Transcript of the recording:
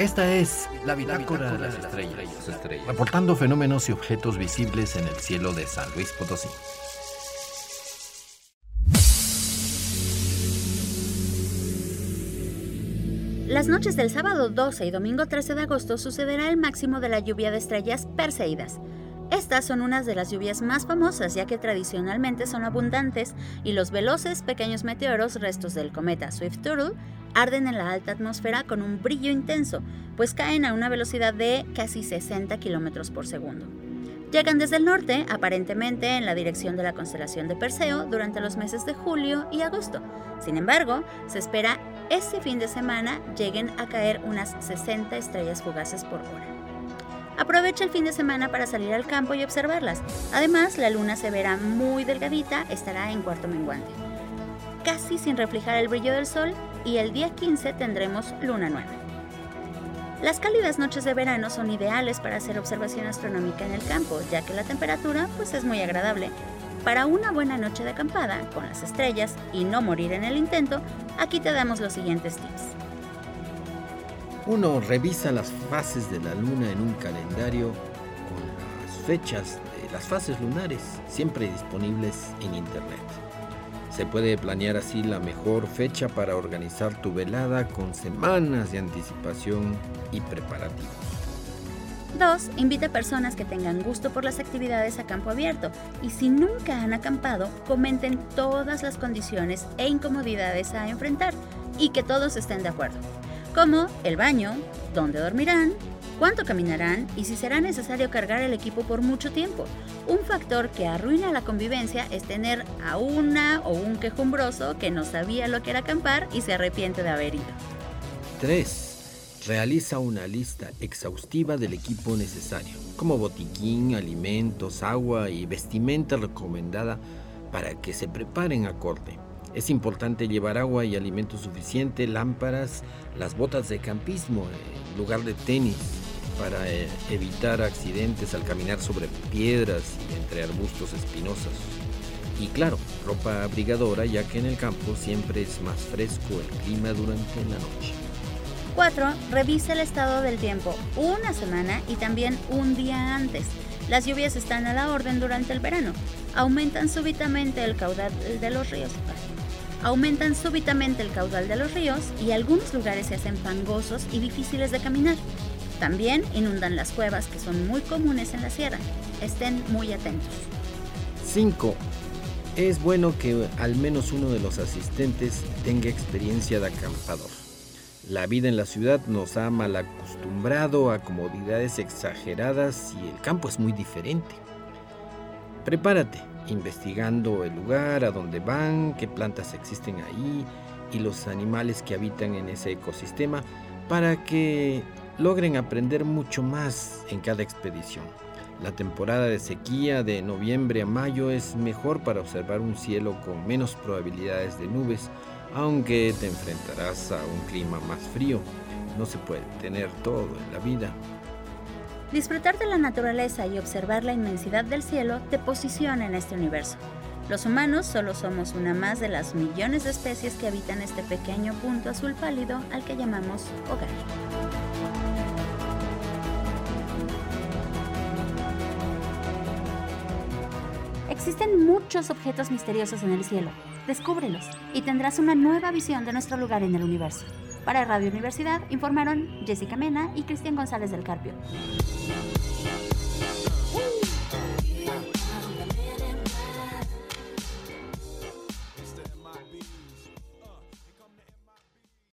Esta es la bitácora de las estrellas, reportando fenómenos y objetos visibles en el cielo de San Luis Potosí. Las noches del sábado 12 y domingo 13 de agosto sucederá el máximo de la lluvia de estrellas Perseidas. Estas son unas de las lluvias más famosas ya que tradicionalmente son abundantes y los veloces pequeños meteoros restos del cometa Swift-Turtle arden en la alta atmósfera con un brillo intenso, pues caen a una velocidad de casi 60 km por segundo. Llegan desde el norte, aparentemente en la dirección de la constelación de Perseo, durante los meses de julio y agosto. Sin embargo, se espera este fin de semana lleguen a caer unas 60 estrellas fugaces por hora. Aprovecha el fin de semana para salir al campo y observarlas. Además, la luna se verá muy delgadita, estará en cuarto menguante, casi sin reflejar el brillo del sol y el día 15 tendremos luna nueva. Las cálidas noches de verano son ideales para hacer observación astronómica en el campo, ya que la temperatura pues es muy agradable. Para una buena noche de acampada con las estrellas y no morir en el intento, aquí te damos los siguientes tips. 1. Revisa las fases de la luna en un calendario con las fechas de las fases lunares, siempre disponibles en internet. Se puede planear así la mejor fecha para organizar tu velada con semanas de anticipación y preparativos. 2. Invita a personas que tengan gusto por las actividades a campo abierto y si nunca han acampado, comenten todas las condiciones e incomodidades a enfrentar y que todos estén de acuerdo, como el baño, dónde dormirán, cuánto caminarán y si será necesario cargar el equipo por mucho tiempo. Un factor que arruina la convivencia es tener a una o un quejumbroso que no sabía lo que era acampar y se arrepiente de haber ido. 3. Realiza una lista exhaustiva del equipo necesario, como botiquín, alimentos, agua y vestimenta recomendada para que se preparen acorde. Es importante llevar agua y alimento suficiente, lámparas, las botas de campismo en lugar de tenis, para eh, evitar accidentes al caminar sobre piedras y entre arbustos espinosos. Y claro, ropa abrigadora ya que en el campo siempre es más fresco el clima durante la noche. 4. Revisa el estado del tiempo una semana y también un día antes. Las lluvias están a la orden durante el verano. Aumentan súbitamente el caudal de los ríos. Aumentan súbitamente el caudal de los ríos y algunos lugares se hacen fangosos y difíciles de caminar. También inundan las cuevas que son muy comunes en la sierra. Estén muy atentos. 5. Es bueno que al menos uno de los asistentes tenga experiencia de acampador. La vida en la ciudad nos ha mal acostumbrado a comodidades exageradas y el campo es muy diferente. Prepárate, investigando el lugar, a dónde van, qué plantas existen ahí y los animales que habitan en ese ecosistema para que logren aprender mucho más en cada expedición. La temporada de sequía de noviembre a mayo es mejor para observar un cielo con menos probabilidades de nubes, aunque te enfrentarás a un clima más frío. No se puede tener todo en la vida. Disfrutar de la naturaleza y observar la inmensidad del cielo te posiciona en este universo. Los humanos solo somos una más de las millones de especies que habitan este pequeño punto azul pálido al que llamamos hogar. Existen muchos objetos misteriosos en el cielo. Descúbrelos y tendrás una nueva visión de nuestro lugar en el universo. Para Radio Universidad informaron Jessica Mena y Cristian González del Carpio.